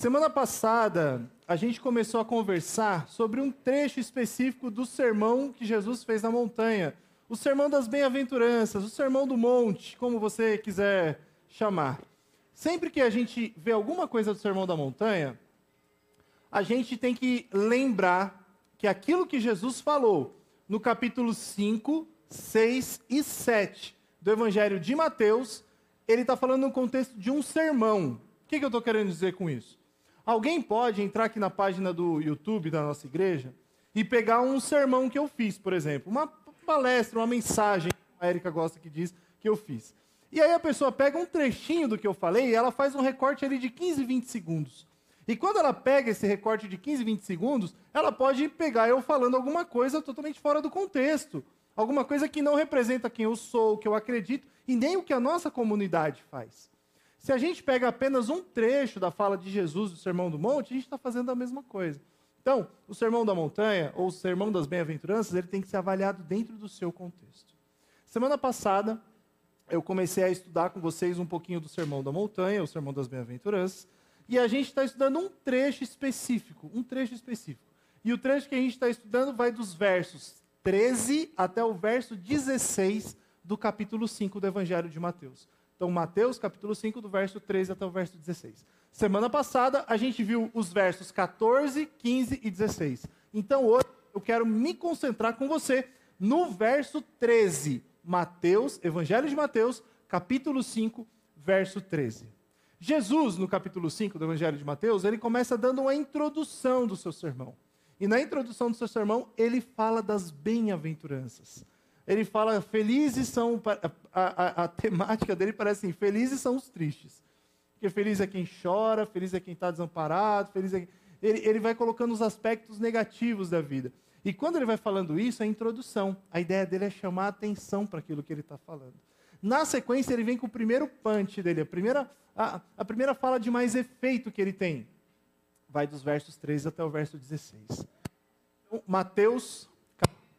Semana passada, a gente começou a conversar sobre um trecho específico do sermão que Jesus fez na montanha. O sermão das bem-aventuranças, o sermão do monte, como você quiser chamar. Sempre que a gente vê alguma coisa do sermão da montanha, a gente tem que lembrar que aquilo que Jesus falou no capítulo 5, 6 e 7 do Evangelho de Mateus, ele está falando no contexto de um sermão. O que, que eu estou querendo dizer com isso? Alguém pode entrar aqui na página do YouTube da nossa igreja e pegar um sermão que eu fiz, por exemplo, uma palestra, uma mensagem, a Erika gosta que diz, que eu fiz. E aí a pessoa pega um trechinho do que eu falei e ela faz um recorte ali de 15, 20 segundos. E quando ela pega esse recorte de 15, 20 segundos, ela pode pegar eu falando alguma coisa totalmente fora do contexto. Alguma coisa que não representa quem eu sou, o que eu acredito, e nem o que a nossa comunidade faz. Se a gente pega apenas um trecho da fala de Jesus do Sermão do Monte, a gente está fazendo a mesma coisa. Então, o Sermão da Montanha, ou o Sermão das Bem-aventuranças, ele tem que ser avaliado dentro do seu contexto. Semana passada, eu comecei a estudar com vocês um pouquinho do Sermão da Montanha, o Sermão das Bem-aventuranças, e a gente está estudando um trecho específico, um trecho específico. E o trecho que a gente está estudando vai dos versos 13 até o verso 16 do capítulo 5 do Evangelho de Mateus. Então, Mateus, capítulo 5, do verso 13 até o verso 16. Semana passada, a gente viu os versos 14, 15 e 16. Então, hoje, eu quero me concentrar com você no verso 13. Mateus, Evangelho de Mateus, capítulo 5, verso 13. Jesus, no capítulo 5 do Evangelho de Mateus, ele começa dando uma introdução do seu sermão. E na introdução do seu sermão, ele fala das bem-aventuranças ele fala: felizes são. A, a, a, temática dele parece assim: felizes são os tristes. Porque feliz é quem chora, feliz é quem está desamparado, feliz é. Ele, ele vai colocando os aspectos negativos da vida. E quando ele vai falando isso, é a introdução. A ideia dele é chamar a atenção para aquilo que ele está falando. Na sequência, ele vem com o primeiro punch dele, a primeira, a, a primeira fala de mais efeito que ele tem. Vai dos versos 13 até o verso 16. Então, Mateus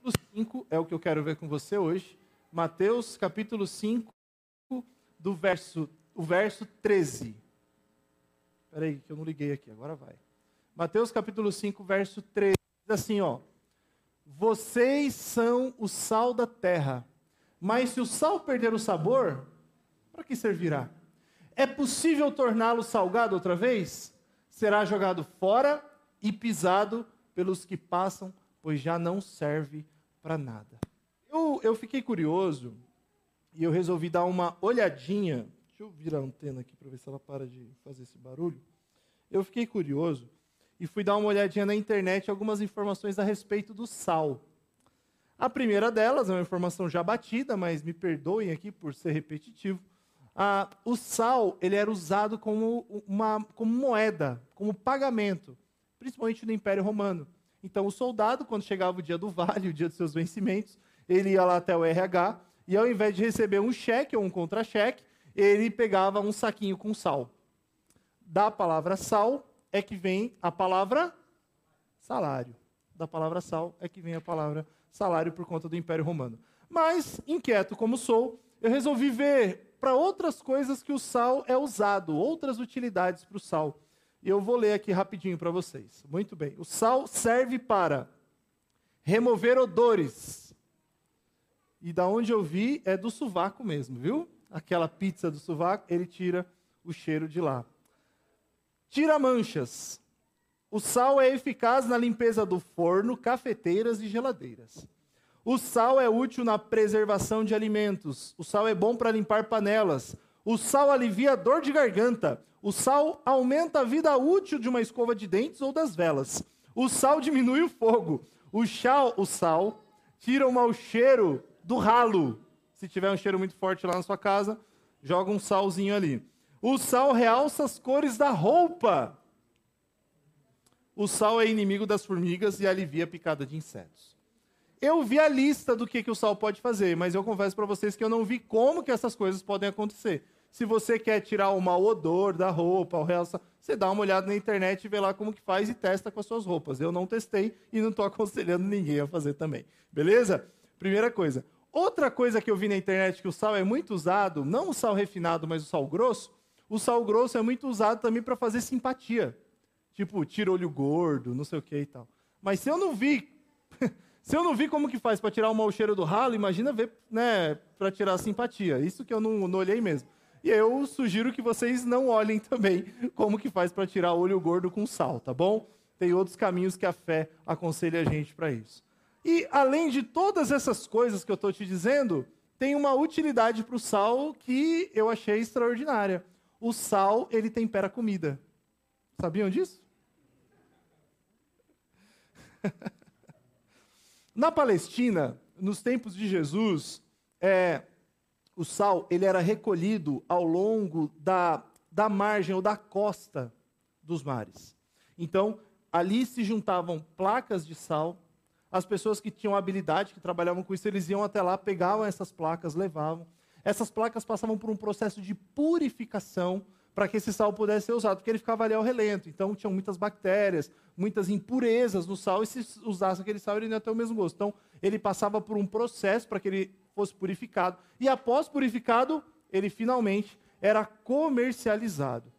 capítulo 5 é o que eu quero ver com você hoje. Mateus, capítulo 5, do verso, o verso 13. Espera aí, que eu não liguei aqui, agora vai. Mateus, capítulo 5, verso 13. Diz assim, ó. Vocês são o sal da terra. Mas se o sal perder o sabor, para que servirá? É possível torná-lo salgado outra vez? Será jogado fora e pisado pelos que passam, pois já não serve para nada. Eu, eu fiquei curioso e eu resolvi dar uma olhadinha. Deixa eu virar a antena aqui para ver se ela para de fazer esse barulho. Eu fiquei curioso e fui dar uma olhadinha na internet algumas informações a respeito do sal. A primeira delas é uma informação já batida, mas me perdoem aqui por ser repetitivo. Ah, o sal ele era usado como, uma, como moeda, como pagamento, principalmente no Império Romano. Então, o soldado, quando chegava o dia do vale, o dia dos seus vencimentos, ele ia lá até o RH e, ao invés de receber um cheque ou um contra-cheque, ele pegava um saquinho com sal. Da palavra sal é que vem a palavra salário. Da palavra sal é que vem a palavra salário por conta do Império Romano. Mas, inquieto como sou, eu resolvi ver para outras coisas que o sal é usado, outras utilidades para o sal. E eu vou ler aqui rapidinho para vocês. Muito bem. O sal serve para remover odores. E da onde eu vi é do sovaco mesmo, viu? Aquela pizza do sovaco, ele tira o cheiro de lá. Tira manchas. O sal é eficaz na limpeza do forno, cafeteiras e geladeiras. O sal é útil na preservação de alimentos. O sal é bom para limpar panelas. O sal alivia a dor de garganta. O sal aumenta a vida útil de uma escova de dentes ou das velas. O sal diminui o fogo. O, chá, o sal tira o mau cheiro do ralo. Se tiver um cheiro muito forte lá na sua casa, joga um salzinho ali. O sal realça as cores da roupa. O sal é inimigo das formigas e alivia a picada de insetos. Eu vi a lista do que, que o sal pode fazer, mas eu confesso para vocês que eu não vi como que essas coisas podem acontecer. Se você quer tirar o mau odor da roupa, o realça, você dá uma olhada na internet e vê lá como que faz e testa com as suas roupas. Eu não testei e não estou aconselhando ninguém a fazer também. Beleza? Primeira coisa. Outra coisa que eu vi na internet que o sal é muito usado, não o sal refinado, mas o sal grosso, o sal grosso é muito usado também para fazer simpatia. Tipo, tira olho gordo, não sei o que e tal. Mas se eu não vi, se eu não vi como que faz para tirar o mau cheiro do ralo, imagina ver, né, para tirar a simpatia. Isso que eu não, não olhei mesmo. E eu sugiro que vocês não olhem também como que faz para tirar olho gordo com sal, tá bom? Tem outros caminhos que a fé aconselha a gente para isso. E além de todas essas coisas que eu estou te dizendo, tem uma utilidade para o sal que eu achei extraordinária. O sal, ele tempera comida. Sabiam disso? Na Palestina, nos tempos de Jesus, é, o sal ele era recolhido ao longo da, da margem ou da costa dos mares. Então, ali se juntavam placas de sal. As pessoas que tinham habilidade, que trabalhavam com isso, eles iam até lá, pegavam essas placas, levavam. Essas placas passavam por um processo de purificação para que esse sal pudesse ser usado, porque ele ficava ali ao relento. Então, tinham muitas bactérias, muitas impurezas no sal, e se usasse aquele sal, ele não ia ter o mesmo gosto. Então, ele passava por um processo para que ele fosse purificado. E após purificado, ele finalmente era comercializado.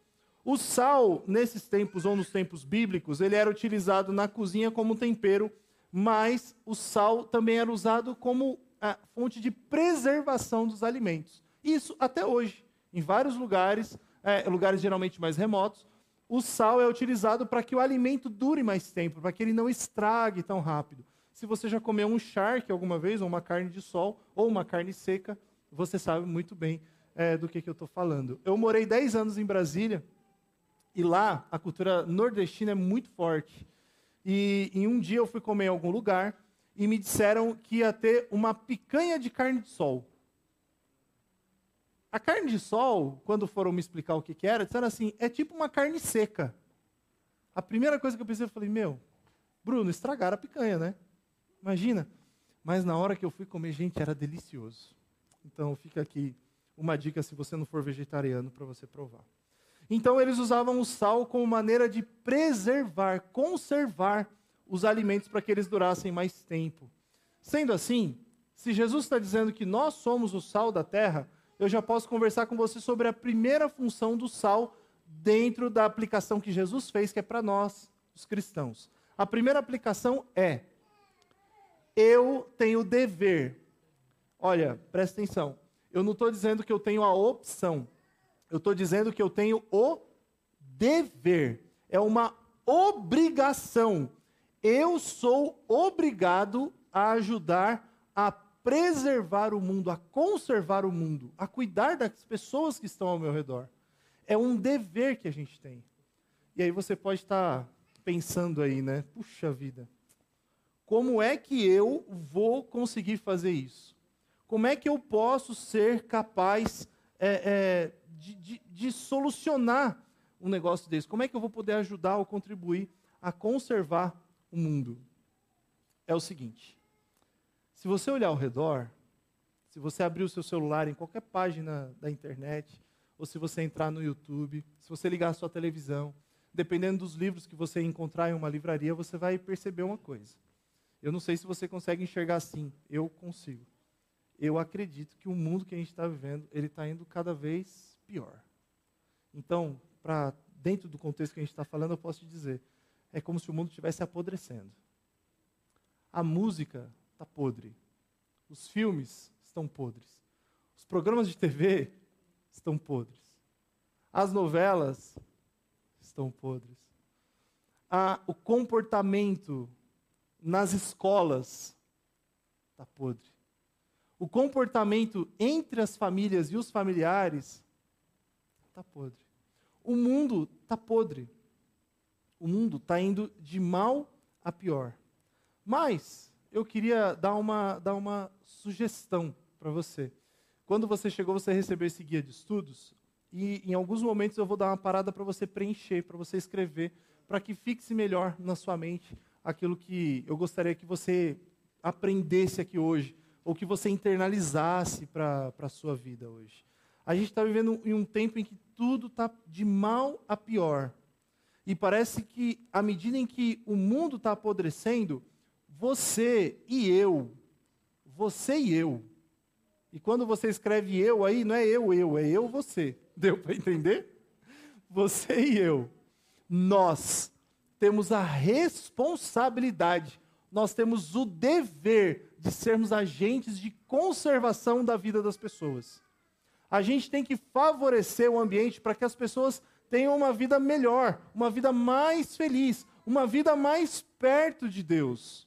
O sal, nesses tempos ou nos tempos bíblicos, ele era utilizado na cozinha como tempero, mas o sal também era usado como a fonte de preservação dos alimentos. Isso até hoje. Em vários lugares, é, lugares geralmente mais remotos, o sal é utilizado para que o alimento dure mais tempo, para que ele não estrague tão rápido. Se você já comeu um charque alguma vez, ou uma carne de sol, ou uma carne seca, você sabe muito bem é, do que, que eu estou falando. Eu morei 10 anos em Brasília, e lá a cultura nordestina é muito forte. E em um dia eu fui comer em algum lugar, e me disseram que ia ter uma picanha de carne de sol. A carne de sol, quando foram me explicar o que, que era, disseram assim: é tipo uma carne seca. A primeira coisa que eu pensei, eu falei: meu, Bruno, estragaram a picanha, né? Imagina. Mas na hora que eu fui comer, gente, era delicioso. Então fica aqui uma dica se você não for vegetariano para você provar. Então eles usavam o sal como maneira de preservar, conservar os alimentos para que eles durassem mais tempo. Sendo assim, se Jesus está dizendo que nós somos o sal da terra, eu já posso conversar com você sobre a primeira função do sal dentro da aplicação que Jesus fez, que é para nós, os cristãos. A primeira aplicação é: eu tenho dever. Olha, presta atenção. Eu não estou dizendo que eu tenho a opção. Eu estou dizendo que eu tenho o dever. É uma obrigação. Eu sou obrigado a ajudar a preservar o mundo, a conservar o mundo, a cuidar das pessoas que estão ao meu redor. É um dever que a gente tem. E aí você pode estar pensando aí, né? Puxa vida. Como é que eu vou conseguir fazer isso? Como é que eu posso ser capaz é, é, de, de, de solucionar um negócio desse? Como é que eu vou poder ajudar ou contribuir a conservar o mundo? É o seguinte: se você olhar ao redor, se você abrir o seu celular em qualquer página da internet, ou se você entrar no YouTube, se você ligar a sua televisão, dependendo dos livros que você encontrar em uma livraria, você vai perceber uma coisa. Eu não sei se você consegue enxergar assim, eu consigo. Eu acredito que o mundo que a gente está vivendo, ele está indo cada vez pior. Então, para dentro do contexto que a gente está falando, eu posso te dizer, é como se o mundo estivesse apodrecendo. A música está podre. Os filmes estão podres. Os programas de TV estão podres. As novelas estão podres. Ah, o comportamento nas escolas está podre. O comportamento entre as famílias e os familiares está podre. O mundo está podre. O mundo está indo de mal a pior. Mas eu queria dar uma, dar uma sugestão para você. Quando você chegou, você recebeu esse guia de estudos, e em alguns momentos eu vou dar uma parada para você preencher, para você escrever, para que fixe melhor na sua mente aquilo que eu gostaria que você aprendesse aqui hoje, ou que você internalizasse para a sua vida hoje. A gente está vivendo em um tempo em que tudo está de mal a pior. E parece que, à medida em que o mundo está apodrecendo, você e eu. Você e eu. E quando você escreve eu aí, não é eu, eu, é eu, você. Deu para entender? Você e eu. Nós temos a responsabilidade, nós temos o dever de sermos agentes de conservação da vida das pessoas. A gente tem que favorecer o ambiente para que as pessoas tenham uma vida melhor, uma vida mais feliz, uma vida mais perto de Deus.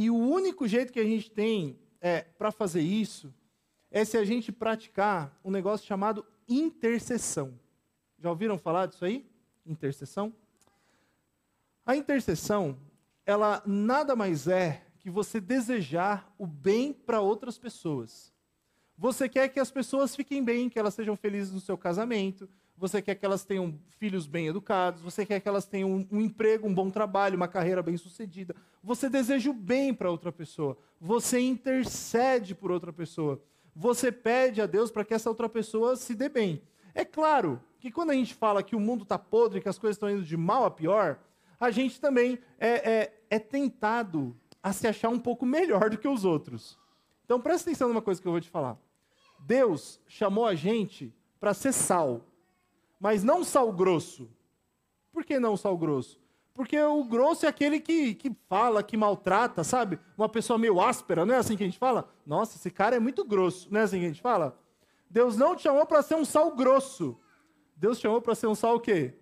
E o único jeito que a gente tem é, para fazer isso é se a gente praticar um negócio chamado intercessão. Já ouviram falar disso aí? Intercessão? A intercessão, ela nada mais é que você desejar o bem para outras pessoas. Você quer que as pessoas fiquem bem, que elas sejam felizes no seu casamento, você quer que elas tenham filhos bem educados, você quer que elas tenham um, um emprego, um bom trabalho, uma carreira bem sucedida. Você deseja o bem para outra pessoa. Você intercede por outra pessoa. Você pede a Deus para que essa outra pessoa se dê bem. É claro que quando a gente fala que o mundo está podre, que as coisas estão indo de mal a pior, a gente também é, é, é tentado a se achar um pouco melhor do que os outros. Então presta atenção numa coisa que eu vou te falar. Deus chamou a gente para ser sal, mas não sal grosso. Por que não sal grosso? Porque o grosso é aquele que, que fala, que maltrata, sabe? Uma pessoa meio áspera, não é assim que a gente fala? Nossa, esse cara é muito grosso, não é assim que a gente fala? Deus não te chamou para ser um sal grosso. Deus te chamou para ser um sal o quê?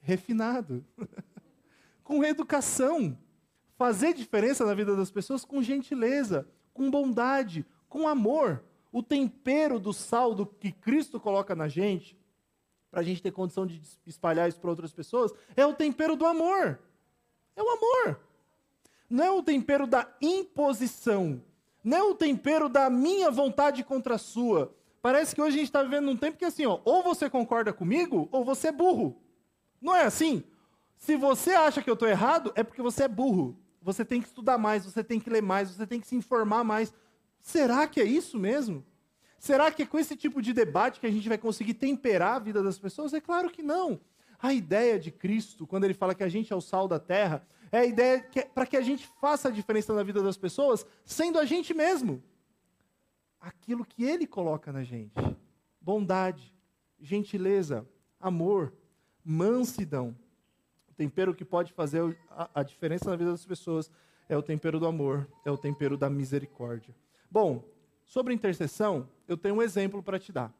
Refinado. com educação. Fazer diferença na vida das pessoas com gentileza, com bondade, com amor. O tempero do sal do que Cristo coloca na gente, para a gente ter condição de espalhar isso para outras pessoas, é o tempero do amor. É o amor. Não é o tempero da imposição. Não é o tempero da minha vontade contra a sua. Parece que hoje a gente está vivendo num tempo que assim, ó, ou você concorda comigo, ou você é burro. Não é assim? Se você acha que eu estou errado, é porque você é burro. Você tem que estudar mais, você tem que ler mais, você tem que se informar mais. Será que é isso mesmo? Será que é com esse tipo de debate que a gente vai conseguir temperar a vida das pessoas? É claro que não. A ideia de Cristo, quando ele fala que a gente é o sal da terra, é a ideia é para que a gente faça a diferença na vida das pessoas, sendo a gente mesmo. Aquilo que ele coloca na gente: bondade, gentileza, amor, mansidão tempero que pode fazer a, a diferença na vida das pessoas é o tempero do amor, é o tempero da misericórdia. Bom, sobre intercessão, eu tenho um exemplo para te dar.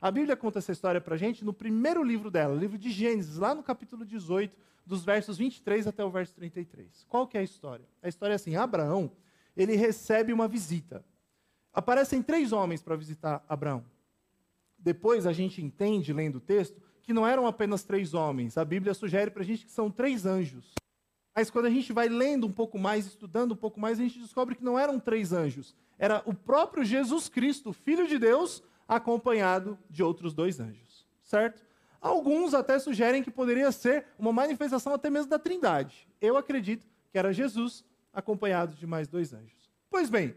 A Bíblia conta essa história para a gente no primeiro livro dela, o livro de Gênesis, lá no capítulo 18, dos versos 23 até o verso 33. Qual que é a história? A história é assim, Abraão, ele recebe uma visita. Aparecem três homens para visitar Abraão. Depois a gente entende, lendo o texto, que não eram apenas três homens. A Bíblia sugere para a gente que são três anjos. Mas quando a gente vai lendo um pouco mais, estudando um pouco mais, a gente descobre que não eram três anjos. Era o próprio Jesus Cristo, Filho de Deus, acompanhado de outros dois anjos. Certo? Alguns até sugerem que poderia ser uma manifestação até mesmo da Trindade. Eu acredito que era Jesus acompanhado de mais dois anjos. Pois bem,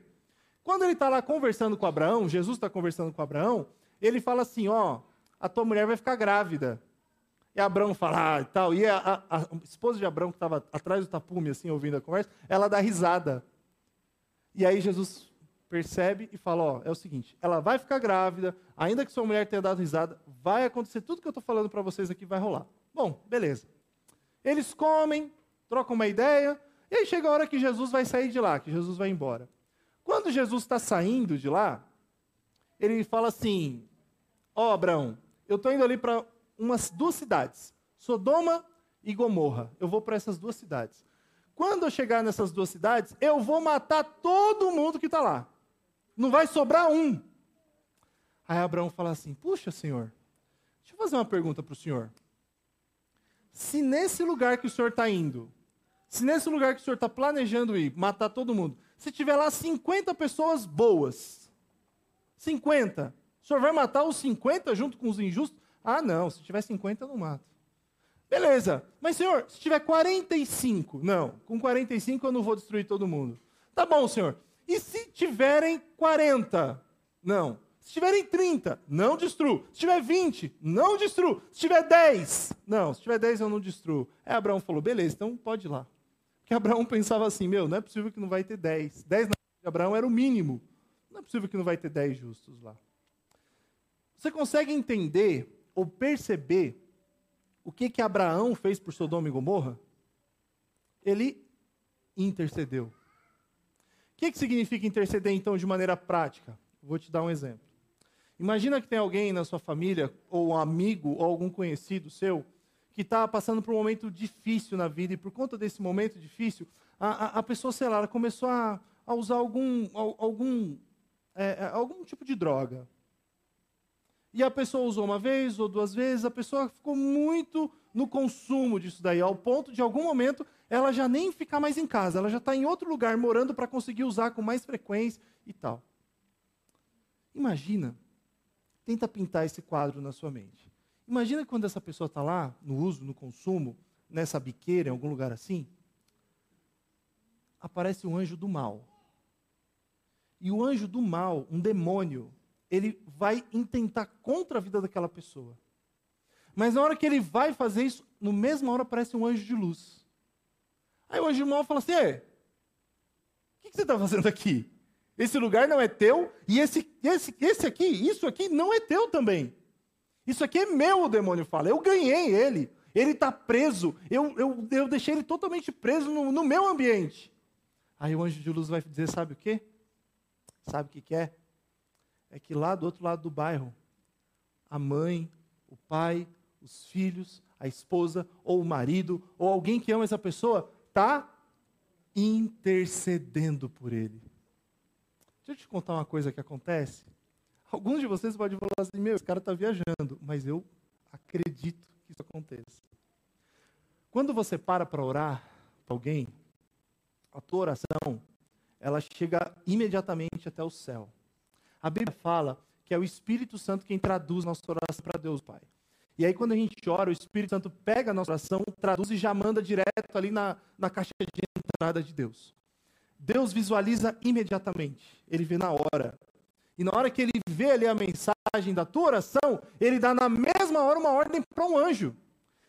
quando ele está lá conversando com Abraão, Jesus está conversando com Abraão, ele fala assim: ó, a tua mulher vai ficar grávida. E Abraão fala, ah, e tal. E a, a, a esposa de Abraão, que estava atrás do tapume, assim, ouvindo a conversa, ela dá risada. E aí Jesus percebe e fala, ó, é o seguinte, ela vai ficar grávida, ainda que sua mulher tenha dado risada, vai acontecer tudo que eu estou falando para vocês aqui, vai rolar. Bom, beleza. Eles comem, trocam uma ideia, e aí chega a hora que Jesus vai sair de lá, que Jesus vai embora. Quando Jesus está saindo de lá, ele fala assim, ó oh, Abraão, eu estou indo ali para umas duas cidades, Sodoma e Gomorra. Eu vou para essas duas cidades. Quando eu chegar nessas duas cidades, eu vou matar todo mundo que está lá. Não vai sobrar um. Aí Abraão fala assim: Puxa, senhor, deixa eu fazer uma pergunta para o senhor. Se nesse lugar que o senhor está indo, se nesse lugar que o senhor está planejando ir, matar todo mundo, se tiver lá 50 pessoas boas, 50, o senhor vai matar os 50 junto com os injustos? Ah, não, se tiver 50 eu não mato. Beleza, mas senhor, se tiver 45? Não, com 45 eu não vou destruir todo mundo. Tá bom, senhor. E se tiverem 40? Não. Se tiverem 30, não destruo. Se tiver 20, não destruo. Se tiver 10, não. Se tiver 10, eu não destruo. Aí Abraão falou, beleza, então pode ir lá. Porque Abraão pensava assim, meu, não é possível que não vai ter 10. 10 na de Abraão era o mínimo. Não é possível que não vai ter 10 justos lá. Você consegue entender ou perceber o que que Abraão fez por Sodoma e Gomorra? Ele intercedeu. O que, que significa interceder, então, de maneira prática? Vou te dar um exemplo. Imagina que tem alguém na sua família, ou um amigo, ou algum conhecido seu, que está passando por um momento difícil na vida, e por conta desse momento difícil, a, a, a pessoa, sei lá, começou a, a usar algum, algum, é, é, algum tipo de droga. E a pessoa usou uma vez ou duas vezes, a pessoa ficou muito no consumo disso daí, ao ponto de, em algum momento, ela já nem ficar mais em casa, ela já está em outro lugar morando para conseguir usar com mais frequência e tal. Imagina, tenta pintar esse quadro na sua mente. Imagina quando essa pessoa está lá, no uso, no consumo, nessa biqueira, em algum lugar assim, aparece um anjo do mal. E o anjo do mal, um demônio, ele vai intentar contra a vida daquela pessoa. Mas na hora que ele vai fazer isso, no mesma hora aparece um anjo de luz. Aí o anjo do mal fala assim: o que, que você está fazendo aqui? Esse lugar não é teu, e esse, esse, esse aqui, isso aqui não é teu também. Isso aqui é meu, o demônio fala. Eu ganhei ele. Ele está preso. Eu, eu, eu deixei ele totalmente preso no, no meu ambiente. Aí o anjo de luz vai dizer: sabe o quê? Sabe o que, que é? É que lá do outro lado do bairro, a mãe, o pai, os filhos, a esposa, ou o marido, ou alguém que ama essa pessoa, está intercedendo por ele. Deixa eu te contar uma coisa que acontece. Alguns de vocês podem falar assim: meu, esse cara está viajando, mas eu acredito que isso aconteça. Quando você para para orar para alguém, a tua oração, ela chega imediatamente até o céu. A Bíblia fala que é o Espírito Santo quem traduz nossa oração para Deus Pai. E aí, quando a gente ora, o Espírito Santo pega a nossa oração, traduz e já manda direto ali na, na caixa de entrada de Deus. Deus visualiza imediatamente, ele vê na hora. E na hora que ele vê ali a mensagem da tua oração, ele dá na mesma hora uma ordem para um anjo.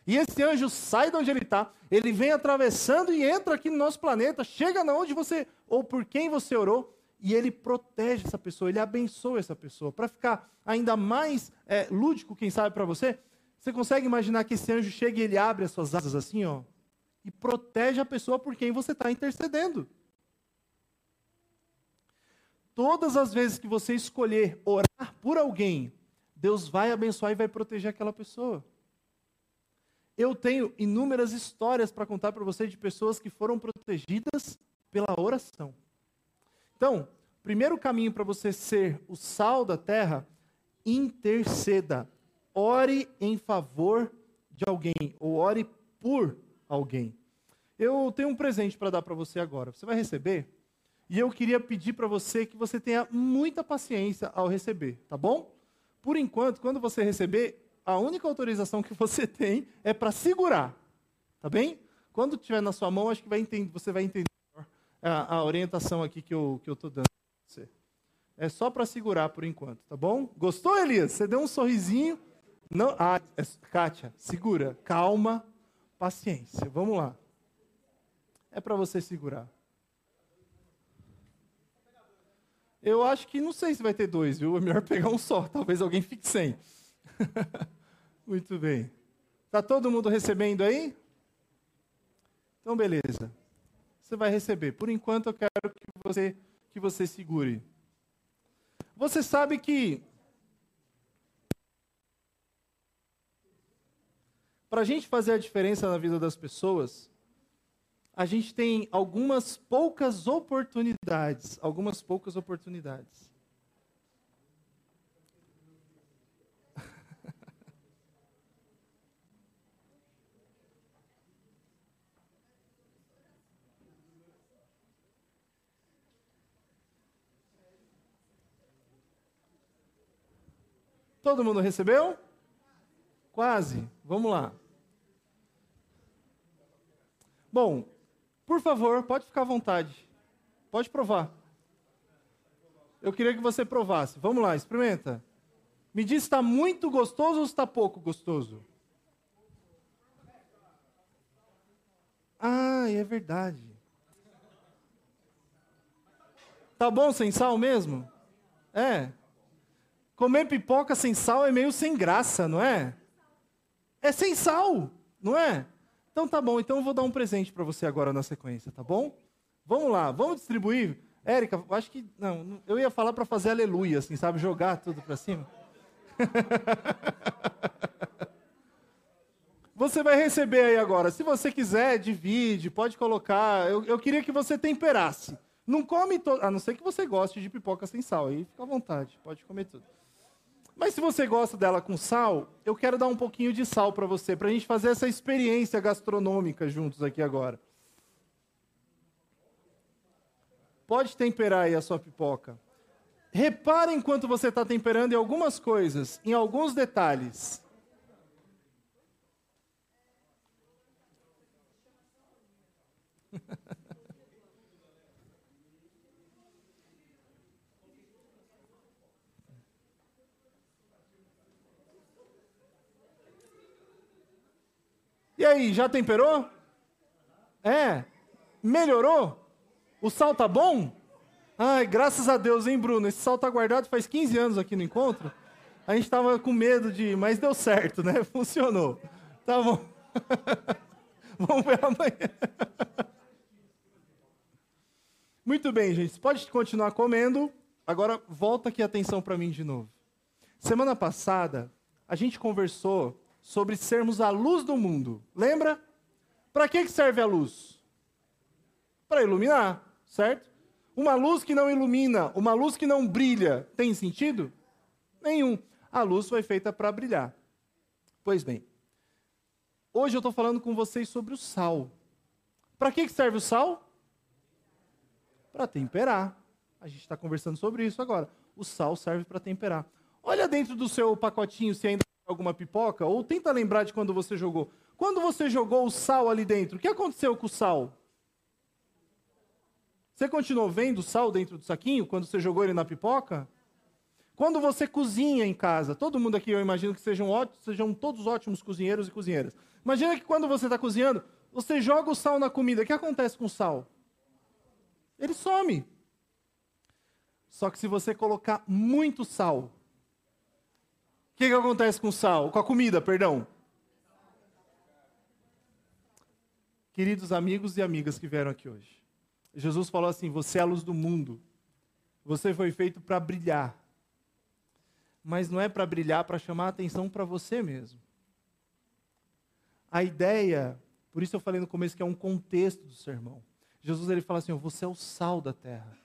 E esse anjo sai de onde ele está, ele vem atravessando e entra aqui no nosso planeta, chega na onde você, ou por quem você orou, e ele protege essa pessoa, ele abençoa essa pessoa. Para ficar ainda mais é, lúdico, quem sabe para você, você consegue imaginar que esse anjo chega e ele abre as suas asas assim, ó, e protege a pessoa por quem você está intercedendo. Todas as vezes que você escolher orar por alguém, Deus vai abençoar e vai proteger aquela pessoa. Eu tenho inúmeras histórias para contar para você de pessoas que foram protegidas pela oração. Então, primeiro caminho para você ser o sal da terra, interceda. Ore em favor de alguém, ou ore por alguém. Eu tenho um presente para dar para você agora. Você vai receber? E eu queria pedir para você que você tenha muita paciência ao receber, tá bom? Por enquanto, quando você receber, a única autorização que você tem é para segurar, tá bem? Quando tiver na sua mão, acho que vai entender, você vai entender a, a orientação aqui que eu estou que eu dando para você. É só para segurar por enquanto, tá bom? Gostou, Elias? Você deu um sorrisinho. Não, ah, é, Kátia, segura. Calma, paciência. Vamos lá. É para você segurar. Eu acho que não sei se vai ter dois, viu? É melhor pegar um só. Talvez alguém fique sem. Muito bem. Está todo mundo recebendo aí? Então, beleza você vai receber. Por enquanto, eu quero que você, que você segure. Você sabe que para a gente fazer a diferença na vida das pessoas, a gente tem algumas poucas oportunidades, algumas poucas oportunidades. Todo mundo recebeu? Quase. Vamos lá. Bom, por favor, pode ficar à vontade. Pode provar. Eu queria que você provasse. Vamos lá, experimenta. Me diz se está muito gostoso ou está pouco gostoso. Ah, é verdade. Tá bom sem sal mesmo? É. Comer pipoca sem sal é meio sem graça, não é? é sem sal, não é? Então tá bom, então eu vou dar um presente para você agora na sequência, tá bom? Vamos lá, vamos distribuir. Érica, acho que não, eu ia falar para fazer aleluia, assim, sabe, jogar tudo para cima. Você vai receber aí agora. Se você quiser, divide, pode colocar. Eu, eu queria que você temperasse. Não come todo. A não ser que você goste de pipoca sem sal. Aí fica à vontade, pode comer tudo. Mas se você gosta dela com sal, eu quero dar um pouquinho de sal para você, para a gente fazer essa experiência gastronômica juntos aqui agora. Pode temperar aí a sua pipoca. Repare enquanto você está temperando em algumas coisas, em alguns detalhes. E aí, já temperou? É? Melhorou? O sal tá bom? Ai, graças a Deus, hein, Bruno? Esse sal tá guardado faz 15 anos aqui no encontro. A gente estava com medo de, mas deu certo, né? Funcionou. Tá bom. Vamos ver amanhã. Muito bem, gente. Pode continuar comendo. Agora volta aqui a atenção para mim de novo. Semana passada, a gente conversou sobre sermos a luz do mundo. Lembra? Para que serve a luz? Para iluminar, certo? Uma luz que não ilumina, uma luz que não brilha, tem sentido? Nenhum. A luz foi feita para brilhar. Pois bem, hoje eu estou falando com vocês sobre o sal. Para que serve o sal? Para temperar. A gente está conversando sobre isso agora. O sal serve para temperar. Olha dentro do seu pacotinho se ainda alguma pipoca, ou tenta lembrar de quando você jogou. Quando você jogou o sal ali dentro, o que aconteceu com o sal? Você continuou vendo o sal dentro do saquinho quando você jogou ele na pipoca? Quando você cozinha em casa, todo mundo aqui eu imagino que sejam, ótimos, sejam todos ótimos cozinheiros e cozinheiras. Imagina que quando você está cozinhando, você joga o sal na comida. O que acontece com o sal? ele some. Só que se você colocar muito sal, que, que acontece com o sal? Com a comida, perdão. Queridos amigos e amigas que vieram aqui hoje, Jesus falou assim: Você é a luz do mundo. Você foi feito para brilhar. Mas não é para brilhar para chamar a atenção para você mesmo. A ideia, por isso eu falei no começo que é um contexto do sermão. Jesus ele fala assim: você é o sal da terra.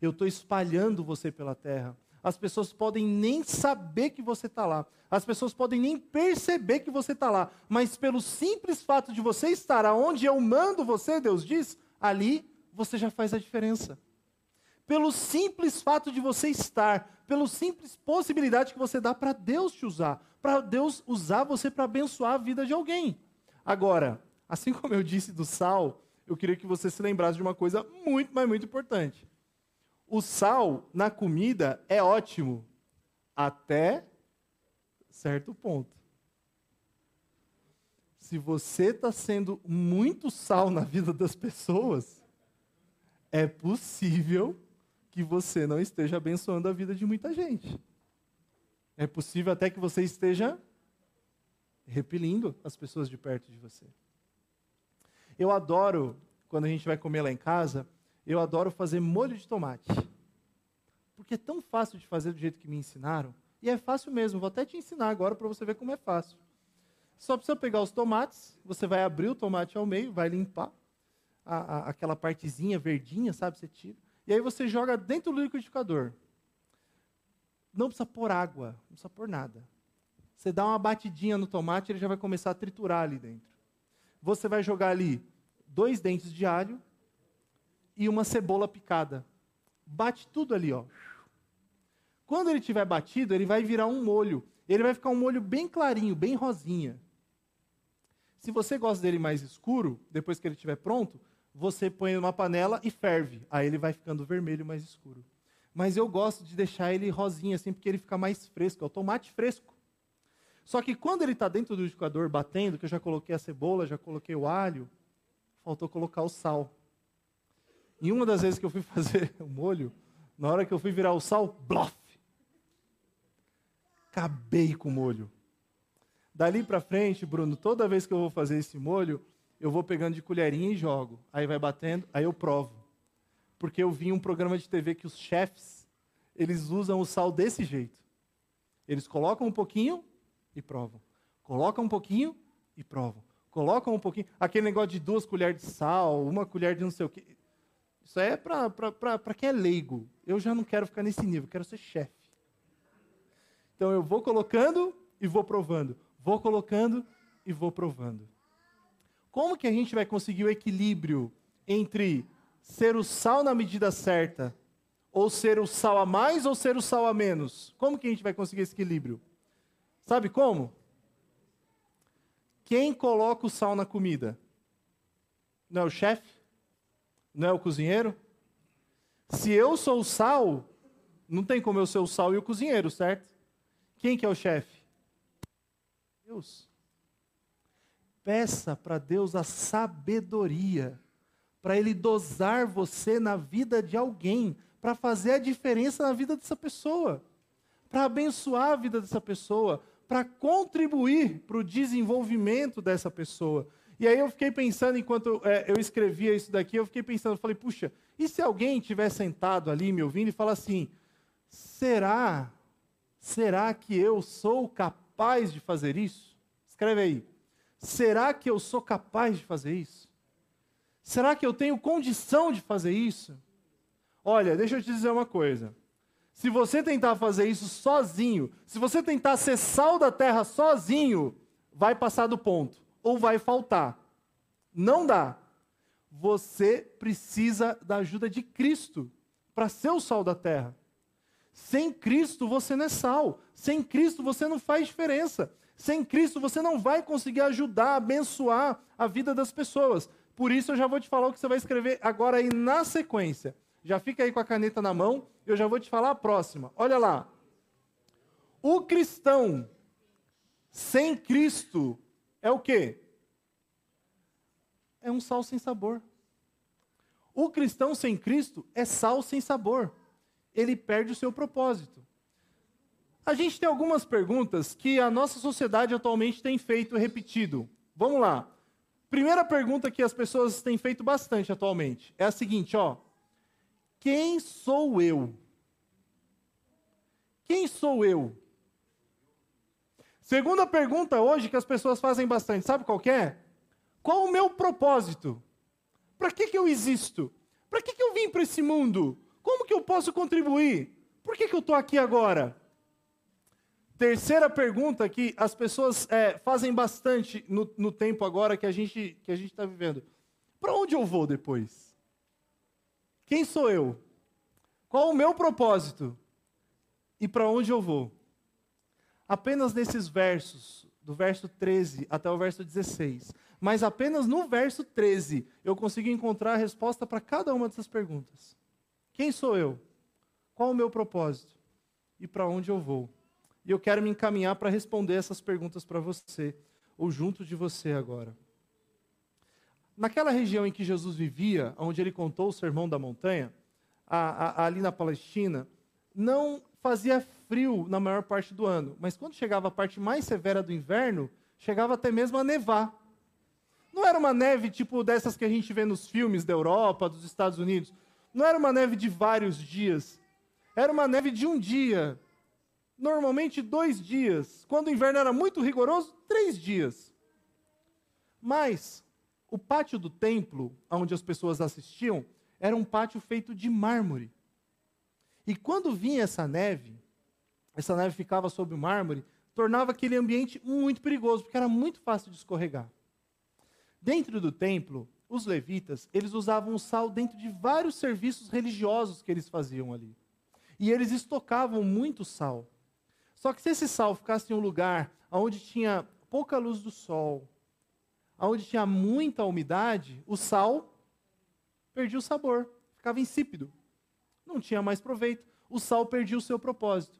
Eu estou espalhando você pela terra. As pessoas podem nem saber que você está lá. As pessoas podem nem perceber que você está lá. Mas pelo simples fato de você estar aonde eu mando você, Deus diz, ali você já faz a diferença. Pelo simples fato de você estar, pelo simples possibilidade que você dá para Deus te usar, para Deus usar você para abençoar a vida de alguém. Agora, assim como eu disse do sal, eu queria que você se lembrasse de uma coisa muito, mas muito importante. O sal na comida é ótimo até certo ponto. Se você está sendo muito sal na vida das pessoas, é possível que você não esteja abençoando a vida de muita gente. É possível até que você esteja repelindo as pessoas de perto de você. Eu adoro, quando a gente vai comer lá em casa, eu adoro fazer molho de tomate. Porque é tão fácil de fazer do jeito que me ensinaram. E é fácil mesmo, vou até te ensinar agora para você ver como é fácil. Só precisa pegar os tomates, você vai abrir o tomate ao meio, vai limpar a, a, aquela partezinha verdinha, sabe? Você tira. E aí você joga dentro do liquidificador. Não precisa pôr água, não precisa pôr nada. Você dá uma batidinha no tomate, ele já vai começar a triturar ali dentro você vai jogar ali dois dentes de alho e uma cebola picada. Bate tudo ali, ó. Quando ele tiver batido, ele vai virar um molho. Ele vai ficar um molho bem clarinho, bem rosinha. Se você gosta dele mais escuro, depois que ele estiver pronto, você põe numa panela e ferve. Aí ele vai ficando vermelho mais escuro. Mas eu gosto de deixar ele rosinha assim, porque ele fica mais fresco. É o tomate fresco. Só que quando ele está dentro do liquidificador batendo, que eu já coloquei a cebola, já coloquei o alho, faltou colocar o sal. E uma das vezes que eu fui fazer o molho, na hora que eu fui virar o sal, blof! Acabei com o molho. Dali para frente, Bruno, toda vez que eu vou fazer esse molho, eu vou pegando de colherinha e jogo. Aí vai batendo, aí eu provo. Porque eu vi um programa de TV que os chefes, eles usam o sal desse jeito. Eles colocam um pouquinho e provam. Colocam um pouquinho e provam. Colocam um pouquinho. Aquele negócio de duas colheres de sal, uma colher de não sei o quê. Isso é para quem é leigo. Eu já não quero ficar nesse nível, quero ser chefe. Então eu vou colocando e vou provando. Vou colocando e vou provando. Como que a gente vai conseguir o equilíbrio entre ser o sal na medida certa, ou ser o sal a mais ou ser o sal a menos? Como que a gente vai conseguir esse equilíbrio? Sabe como? Quem coloca o sal na comida? Não é o chefe? Não é o cozinheiro? Se eu sou o sal, não tem como eu ser o sal e o cozinheiro, certo? Quem que é o chefe? Deus. Peça para Deus a sabedoria, para Ele dosar você na vida de alguém, para fazer a diferença na vida dessa pessoa, para abençoar a vida dessa pessoa, para contribuir para o desenvolvimento dessa pessoa. E aí eu fiquei pensando, enquanto é, eu escrevia isso daqui, eu fiquei pensando, eu falei, puxa, e se alguém estiver sentado ali me ouvindo e fala assim, será, será que eu sou capaz de fazer isso? Escreve aí. Será que eu sou capaz de fazer isso? Será que eu tenho condição de fazer isso? Olha, deixa eu te dizer uma coisa. Se você tentar fazer isso sozinho, se você tentar ser sal da terra sozinho, vai passar do ponto ou vai faltar. Não dá. Você precisa da ajuda de Cristo para ser o sal da terra. Sem Cristo você não é sal. Sem Cristo você não faz diferença. Sem Cristo você não vai conseguir ajudar, abençoar a vida das pessoas. Por isso eu já vou te falar o que você vai escrever agora aí na sequência. Já fica aí com a caneta na mão, eu já vou te falar a próxima. Olha lá. O cristão sem Cristo é o quê? É um sal sem sabor. O cristão sem Cristo é sal sem sabor. Ele perde o seu propósito. A gente tem algumas perguntas que a nossa sociedade atualmente tem feito repetido. Vamos lá. Primeira pergunta que as pessoas têm feito bastante atualmente é a seguinte, ó: Quem sou eu? Quem sou eu? Segunda pergunta hoje que as pessoas fazem bastante, sabe qual é? Qual o meu propósito? Para que, que eu existo? Para que, que eu vim para esse mundo? Como que eu posso contribuir? Por que, que eu estou aqui agora? Terceira pergunta que as pessoas é, fazem bastante no, no, tempo agora que a gente que a gente está vivendo. Para onde eu vou depois? Quem sou eu? Qual o meu propósito? E para onde eu vou? Apenas nesses versos, do verso 13 até o verso 16, mas apenas no verso 13 eu consigo encontrar a resposta para cada uma dessas perguntas. Quem sou eu? Qual o meu propósito? E para onde eu vou? E eu quero me encaminhar para responder essas perguntas para você, ou junto de você agora. Naquela região em que Jesus vivia, onde ele contou o sermão da montanha, a, a, ali na Palestina, não fazia frio na maior parte do ano, mas quando chegava a parte mais severa do inverno, chegava até mesmo a nevar. Não era uma neve tipo dessas que a gente vê nos filmes da Europa, dos Estados Unidos. Não era uma neve de vários dias. Era uma neve de um dia. Normalmente dois dias. Quando o inverno era muito rigoroso, três dias. Mas o pátio do templo, onde as pessoas assistiam, era um pátio feito de mármore. E quando vinha essa neve, essa neve ficava sob o mármore, tornava aquele ambiente muito perigoso, porque era muito fácil de escorregar. Dentro do templo, os levitas, eles usavam o sal dentro de vários serviços religiosos que eles faziam ali. E eles estocavam muito sal. Só que se esse sal ficasse em um lugar onde tinha pouca luz do sol, onde tinha muita umidade, o sal perdia o sabor, ficava insípido não tinha mais proveito. O sal perdia o seu propósito.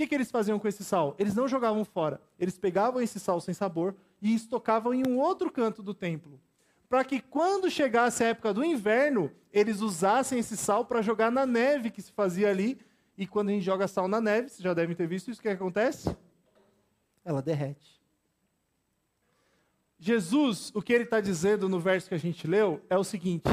Que, que eles faziam com esse sal? Eles não jogavam fora. Eles pegavam esse sal sem sabor e estocavam em um outro canto do templo. Para que quando chegasse a época do inverno, eles usassem esse sal para jogar na neve que se fazia ali. E quando a gente joga sal na neve, vocês já devem ter visto isso, o que acontece? Ela derrete. Jesus, o que ele está dizendo no verso que a gente leu é o seguinte: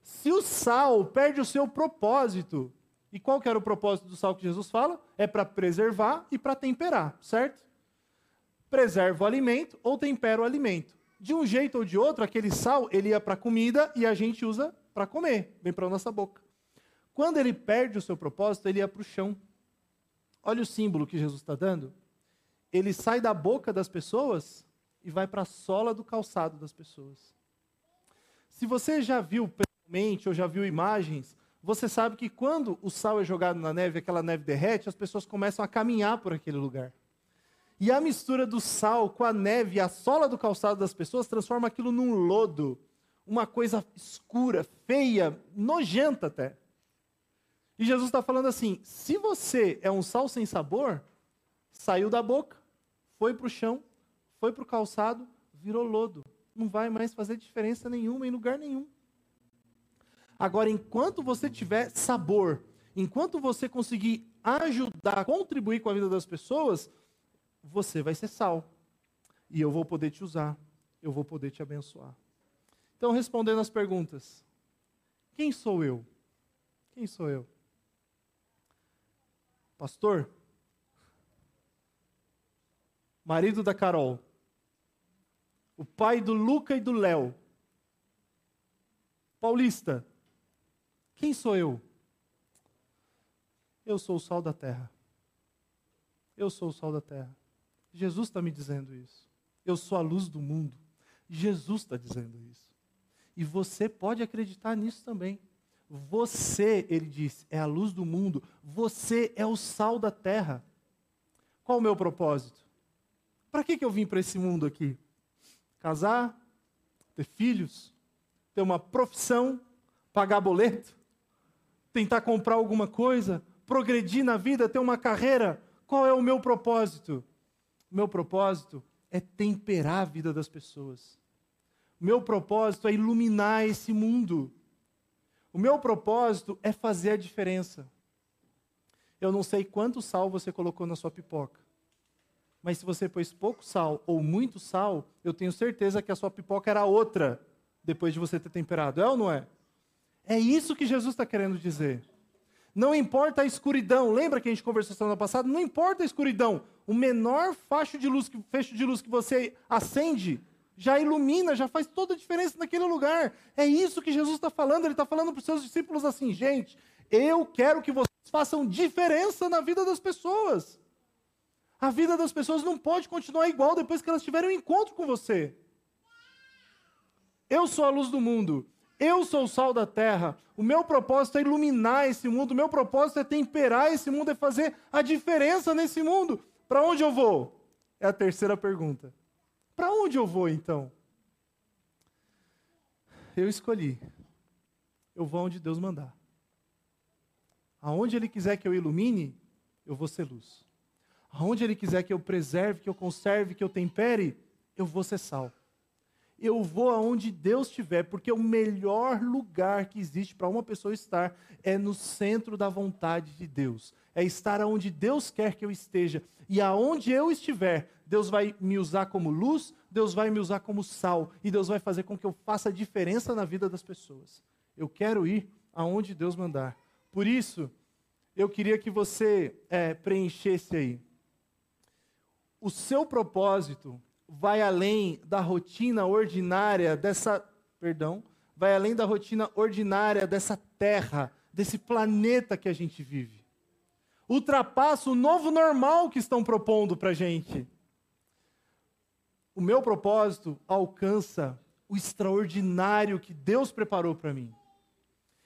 se o sal perde o seu propósito, e qual que era o propósito do sal que Jesus fala? É para preservar e para temperar, certo? Preserva o alimento ou tempera o alimento. De um jeito ou de outro, aquele sal ele ia para comida e a gente usa para comer, vem para a nossa boca. Quando ele perde o seu propósito, ele ia para o chão. Olha o símbolo que Jesus está dando. Ele sai da boca das pessoas e vai para a sola do calçado das pessoas. Se você já viu pessoalmente ou já viu imagens, você sabe que quando o sal é jogado na neve, aquela neve derrete, as pessoas começam a caminhar por aquele lugar. E a mistura do sal com a neve e a sola do calçado das pessoas transforma aquilo num lodo, uma coisa escura, feia, nojenta até. E Jesus está falando assim: se você é um sal sem sabor, saiu da boca, foi para o chão, foi para o calçado, virou lodo. Não vai mais fazer diferença nenhuma em lugar nenhum. Agora, enquanto você tiver sabor, enquanto você conseguir ajudar, contribuir com a vida das pessoas, você vai ser sal. E eu vou poder te usar, eu vou poder te abençoar. Então, respondendo as perguntas: quem sou eu? Quem sou eu? Pastor? Marido da Carol? O pai do Luca e do Léo? Paulista? Quem sou eu? Eu sou o sal da terra. Eu sou o sal da terra. Jesus está me dizendo isso. Eu sou a luz do mundo. Jesus está dizendo isso. E você pode acreditar nisso também. Você, ele disse, é a luz do mundo. Você é o sal da terra. Qual o meu propósito? Para que, que eu vim para esse mundo aqui? Casar? Ter filhos? Ter uma profissão? Pagar boleto? Tentar comprar alguma coisa, progredir na vida, ter uma carreira. Qual é o meu propósito? O meu propósito é temperar a vida das pessoas. O meu propósito é iluminar esse mundo. O meu propósito é fazer a diferença. Eu não sei quanto sal você colocou na sua pipoca. Mas se você pôs pouco sal ou muito sal, eu tenho certeza que a sua pipoca era outra depois de você ter temperado. É ou não é? É isso que Jesus está querendo dizer. Não importa a escuridão. Lembra que a gente conversou semana passada? Não importa a escuridão. O menor facho de luz, fecho de luz que você acende já ilumina, já faz toda a diferença naquele lugar. É isso que Jesus está falando. Ele está falando para os seus discípulos assim, gente, eu quero que vocês façam diferença na vida das pessoas. A vida das pessoas não pode continuar igual depois que elas tiverem um encontro com você. Eu sou a luz do mundo. Eu sou o sal da terra. O meu propósito é iluminar esse mundo. O meu propósito é temperar esse mundo, é fazer a diferença nesse mundo. Para onde eu vou? É a terceira pergunta. Para onde eu vou então? Eu escolhi. Eu vou onde Deus mandar. Aonde Ele quiser que eu ilumine, eu vou ser luz. Aonde Ele quiser que eu preserve, que eu conserve, que eu tempere, eu vou ser sal eu vou aonde Deus estiver, porque o melhor lugar que existe para uma pessoa estar é no centro da vontade de Deus. É estar aonde Deus quer que eu esteja. E aonde eu estiver, Deus vai me usar como luz, Deus vai me usar como sal, e Deus vai fazer com que eu faça diferença na vida das pessoas. Eu quero ir aonde Deus mandar. Por isso, eu queria que você é, preenchesse aí. O seu propósito vai além da rotina ordinária dessa, perdão, vai além da rotina ordinária dessa terra, desse planeta que a gente vive. Ultrapassa o novo normal que estão propondo para a gente. O meu propósito alcança o extraordinário que Deus preparou para mim.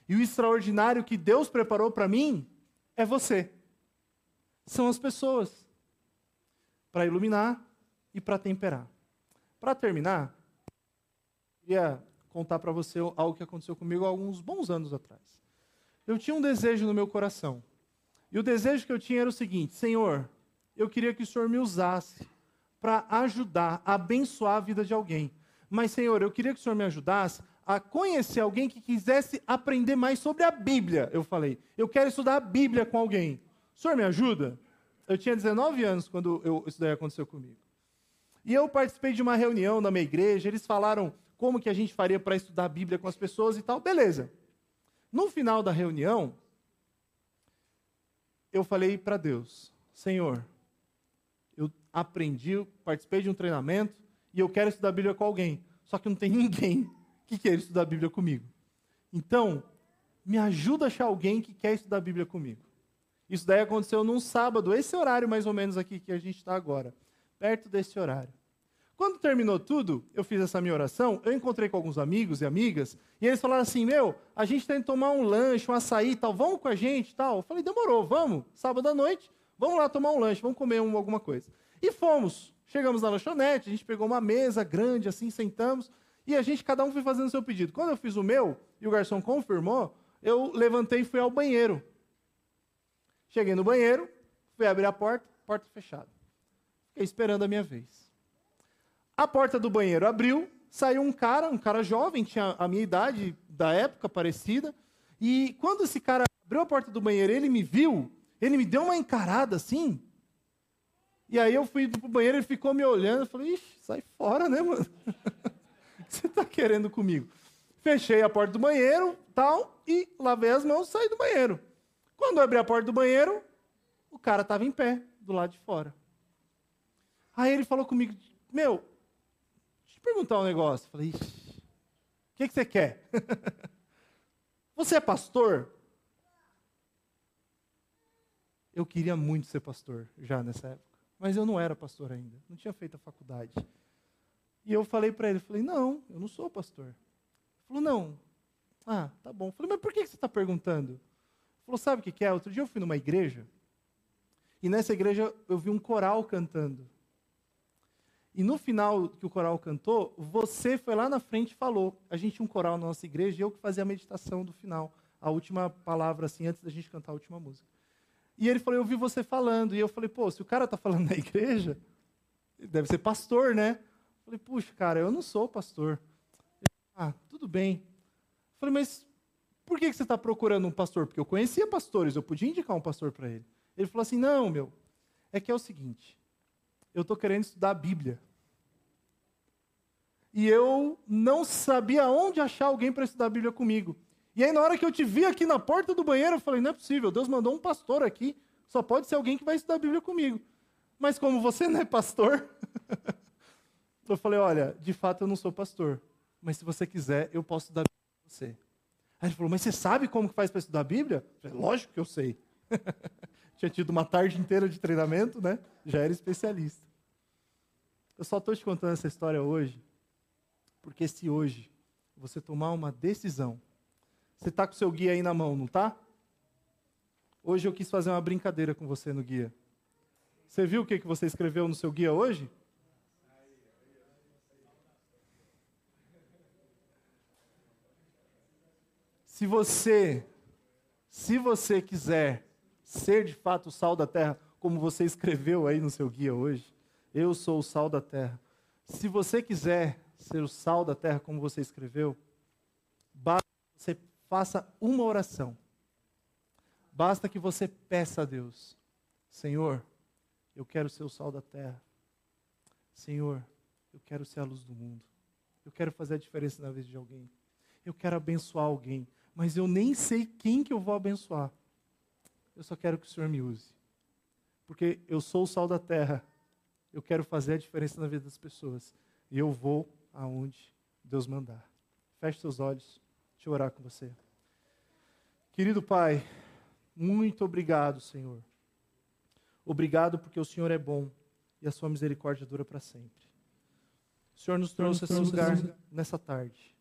E o extraordinário que Deus preparou para mim é você. São as pessoas. Para iluminar, e para temperar. Para terminar, queria contar para você algo que aconteceu comigo há alguns bons anos atrás. Eu tinha um desejo no meu coração. E o desejo que eu tinha era o seguinte: Senhor, eu queria que o Senhor me usasse para ajudar, a abençoar a vida de alguém. Mas, Senhor, eu queria que o Senhor me ajudasse a conhecer alguém que quisesse aprender mais sobre a Bíblia. Eu falei, eu quero estudar a Bíblia com alguém. O Senhor me ajuda? Eu tinha 19 anos quando eu, isso daí aconteceu comigo. E eu participei de uma reunião na minha igreja, eles falaram como que a gente faria para estudar a Bíblia com as pessoas e tal, beleza. No final da reunião, eu falei para Deus: Senhor, eu aprendi, participei de um treinamento e eu quero estudar a Bíblia com alguém. Só que não tem ninguém que queira estudar a Bíblia comigo. Então, me ajuda a achar alguém que quer estudar a Bíblia comigo. Isso daí aconteceu num sábado, esse horário mais ou menos aqui que a gente está agora, perto desse horário. Quando terminou tudo, eu fiz essa minha oração, eu encontrei com alguns amigos e amigas, e eles falaram assim: Meu, a gente tem que tomar um lanche, um açaí tal, vamos com a gente tal. Eu falei: Demorou, vamos, sábado à noite, vamos lá tomar um lanche, vamos comer um, alguma coisa. E fomos. Chegamos na lanchonete, a gente pegou uma mesa grande assim, sentamos, e a gente, cada um foi fazendo o seu pedido. Quando eu fiz o meu, e o garçom confirmou, eu levantei e fui ao banheiro. Cheguei no banheiro, fui abrir a porta, porta fechada. Esperando a minha vez. A porta do banheiro abriu, saiu um cara, um cara jovem, tinha a minha idade da época parecida, e quando esse cara abriu a porta do banheiro, ele me viu, ele me deu uma encarada assim. E aí eu fui pro banheiro, ele ficou me olhando, eu falei, ixi, sai fora, né, mano? o que você está querendo comigo? Fechei a porta do banheiro, tal, e lavei as mãos, saí do banheiro. Quando eu abri a porta do banheiro, o cara estava em pé, do lado de fora. Aí ele falou comigo, meu, deixa eu te perguntar um negócio. Eu falei, o que, que você quer? você é pastor? Eu queria muito ser pastor, já nessa época. Mas eu não era pastor ainda, não tinha feito a faculdade. E eu falei para ele, falei, não, eu não sou pastor. Ele falou, não. Ah, tá bom. Eu falei, mas por que você está perguntando? Falou, sabe o que, é? Outro dia eu fui numa igreja, e nessa igreja eu vi um coral cantando. E no final que o coral cantou, você foi lá na frente e falou. A gente tinha um coral na nossa igreja e eu que fazia a meditação do final, a última palavra, assim, antes da gente cantar a última música. E ele falou, eu vi você falando. E eu falei, pô, se o cara está falando na igreja, deve ser pastor, né? Eu falei, puxa, cara, eu não sou pastor. Ele, ah, tudo bem. Eu falei, mas por que você está procurando um pastor? Porque eu conhecia pastores, eu podia indicar um pastor para ele. Ele falou assim: não, meu, é que é o seguinte, eu estou querendo estudar a Bíblia. E eu não sabia onde achar alguém para estudar a Bíblia comigo. E aí, na hora que eu te vi aqui na porta do banheiro, eu falei: não é possível, Deus mandou um pastor aqui, só pode ser alguém que vai estudar a Bíblia comigo. Mas como você não é pastor, eu falei: olha, de fato eu não sou pastor, mas se você quiser, eu posso estudar a Bíblia com você. Aí ele falou, mas você sabe como que faz para estudar a Bíblia? Eu falei, lógico que eu sei. Tinha tido uma tarde inteira de treinamento, né? Já era especialista. Eu só estou te contando essa história hoje, porque se hoje você tomar uma decisão, você está com seu guia aí na mão, não está? Hoje eu quis fazer uma brincadeira com você no guia. Você viu o que, que você escreveu no seu guia hoje? Se você, se você quiser ser de fato o sal da terra, como você escreveu aí no seu guia hoje, eu sou o sal da terra. Se você quiser ser o sal da terra, como você escreveu, basta que você faça uma oração. Basta que você peça a Deus: Senhor, eu quero ser o sal da terra. Senhor, eu quero ser a luz do mundo. Eu quero fazer a diferença na vida de alguém. Eu quero abençoar alguém mas eu nem sei quem que eu vou abençoar. Eu só quero que o Senhor me use. Porque eu sou o sal da terra. Eu quero fazer a diferença na vida das pessoas. E eu vou aonde Deus mandar. Feche seus olhos. Deixa eu orar com você. Querido Pai, muito obrigado, Senhor. Obrigado porque o Senhor é bom e a sua misericórdia dura para sempre. O Senhor nos trouxe a esse lugar nessa tarde.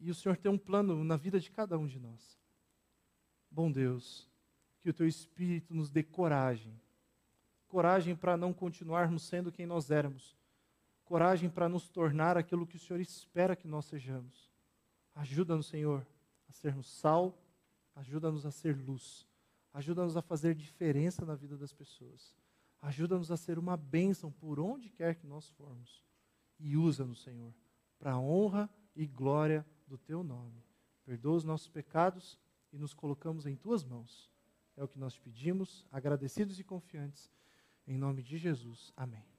E o Senhor tem um plano na vida de cada um de nós. Bom Deus, que o teu Espírito nos dê coragem. Coragem para não continuarmos sendo quem nós éramos. Coragem para nos tornar aquilo que o Senhor espera que nós sejamos. Ajuda-nos, Senhor, a sermos sal, ajuda-nos a ser luz. Ajuda-nos a fazer diferença na vida das pessoas. Ajuda-nos a ser uma bênção por onde quer que nós formos. E usa-nos, Senhor, para a honra e glória do teu nome. Perdoa os nossos pecados e nos colocamos em tuas mãos. É o que nós pedimos, agradecidos e confiantes. Em nome de Jesus. Amém.